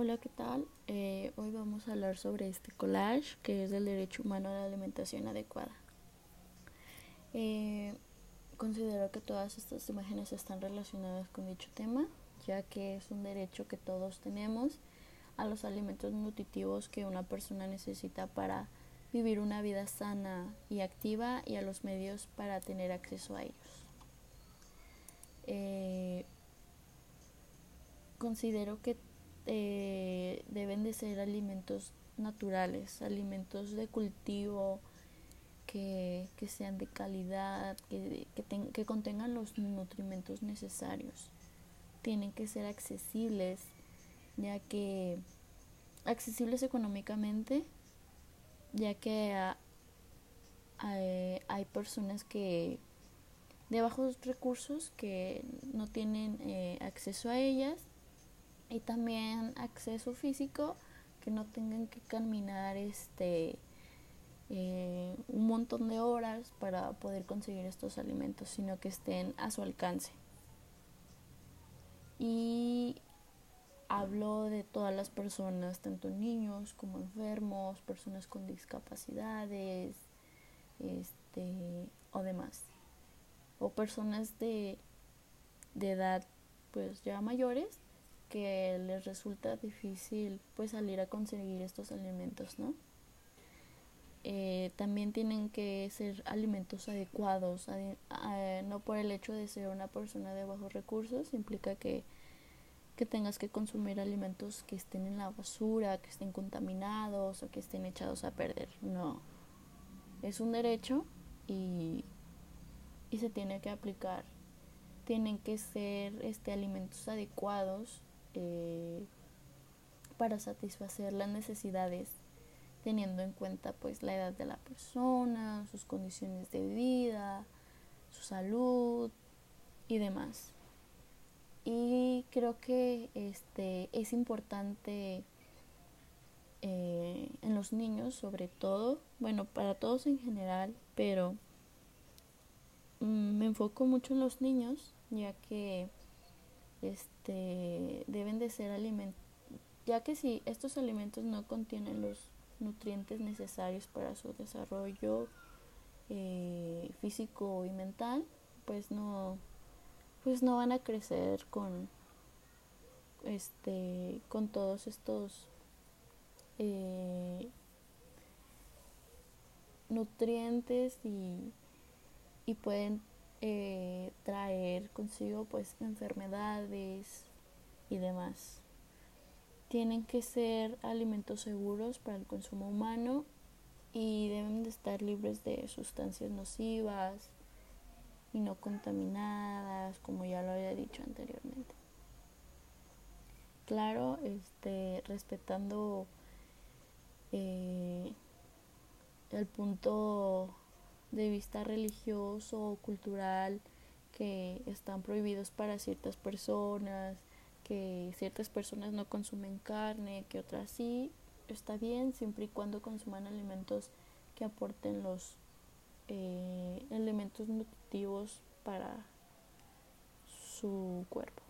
Hola, ¿qué tal? Eh, hoy vamos a hablar sobre este collage que es del derecho humano a la alimentación adecuada. Eh, considero que todas estas imágenes están relacionadas con dicho tema, ya que es un derecho que todos tenemos a los alimentos nutritivos que una persona necesita para vivir una vida sana y activa y a los medios para tener acceso a ellos. Eh, considero que eh, deben de ser alimentos naturales, alimentos de cultivo que, sean de calidad, que, que contengan los nutrimentos necesarios. Tienen que ser accesibles, ya que accesibles económicamente, ya que hay personas que de bajos recursos que no tienen eh, acceso a ellas y también acceso físico que no tengan que caminar este eh, un montón de horas para poder conseguir estos alimentos sino que estén a su alcance. Y hablo de todas las personas tanto niños como enfermos personas con discapacidades este o demás. O personas de, de edad pues ya mayores que les resulta difícil pues salir a conseguir estos alimentos, ¿no? Eh, también tienen que ser alimentos adecuados, no por el hecho de ser una persona de bajos recursos, implica que, que tengas que consumir alimentos que estén en la basura, que estén contaminados o que estén echados a perder, no. Es un derecho y, y se tiene que aplicar. Tienen que ser este, alimentos adecuados eh, para satisfacer las necesidades teniendo en cuenta pues la edad de la persona, sus condiciones de vida, su salud y demás. Y creo que este es importante eh, en los niños sobre todo, bueno, para todos en general, pero mm, me enfoco mucho en los niños, ya que este, deben de ser alimentos, ya que si estos alimentos no contienen los nutrientes necesarios para su desarrollo eh, físico y mental, pues no, pues no van a crecer con, este, con todos estos eh, nutrientes y, y pueden eh, traer consigo pues enfermedades y demás. Tienen que ser alimentos seguros para el consumo humano y deben de estar libres de sustancias nocivas y no contaminadas, como ya lo había dicho anteriormente. Claro, este, respetando eh, el punto de vista religioso o cultural que están prohibidos para ciertas personas, que ciertas personas no consumen carne, que otras sí, está bien siempre y cuando consuman alimentos que aporten los eh, elementos nutritivos para su cuerpo.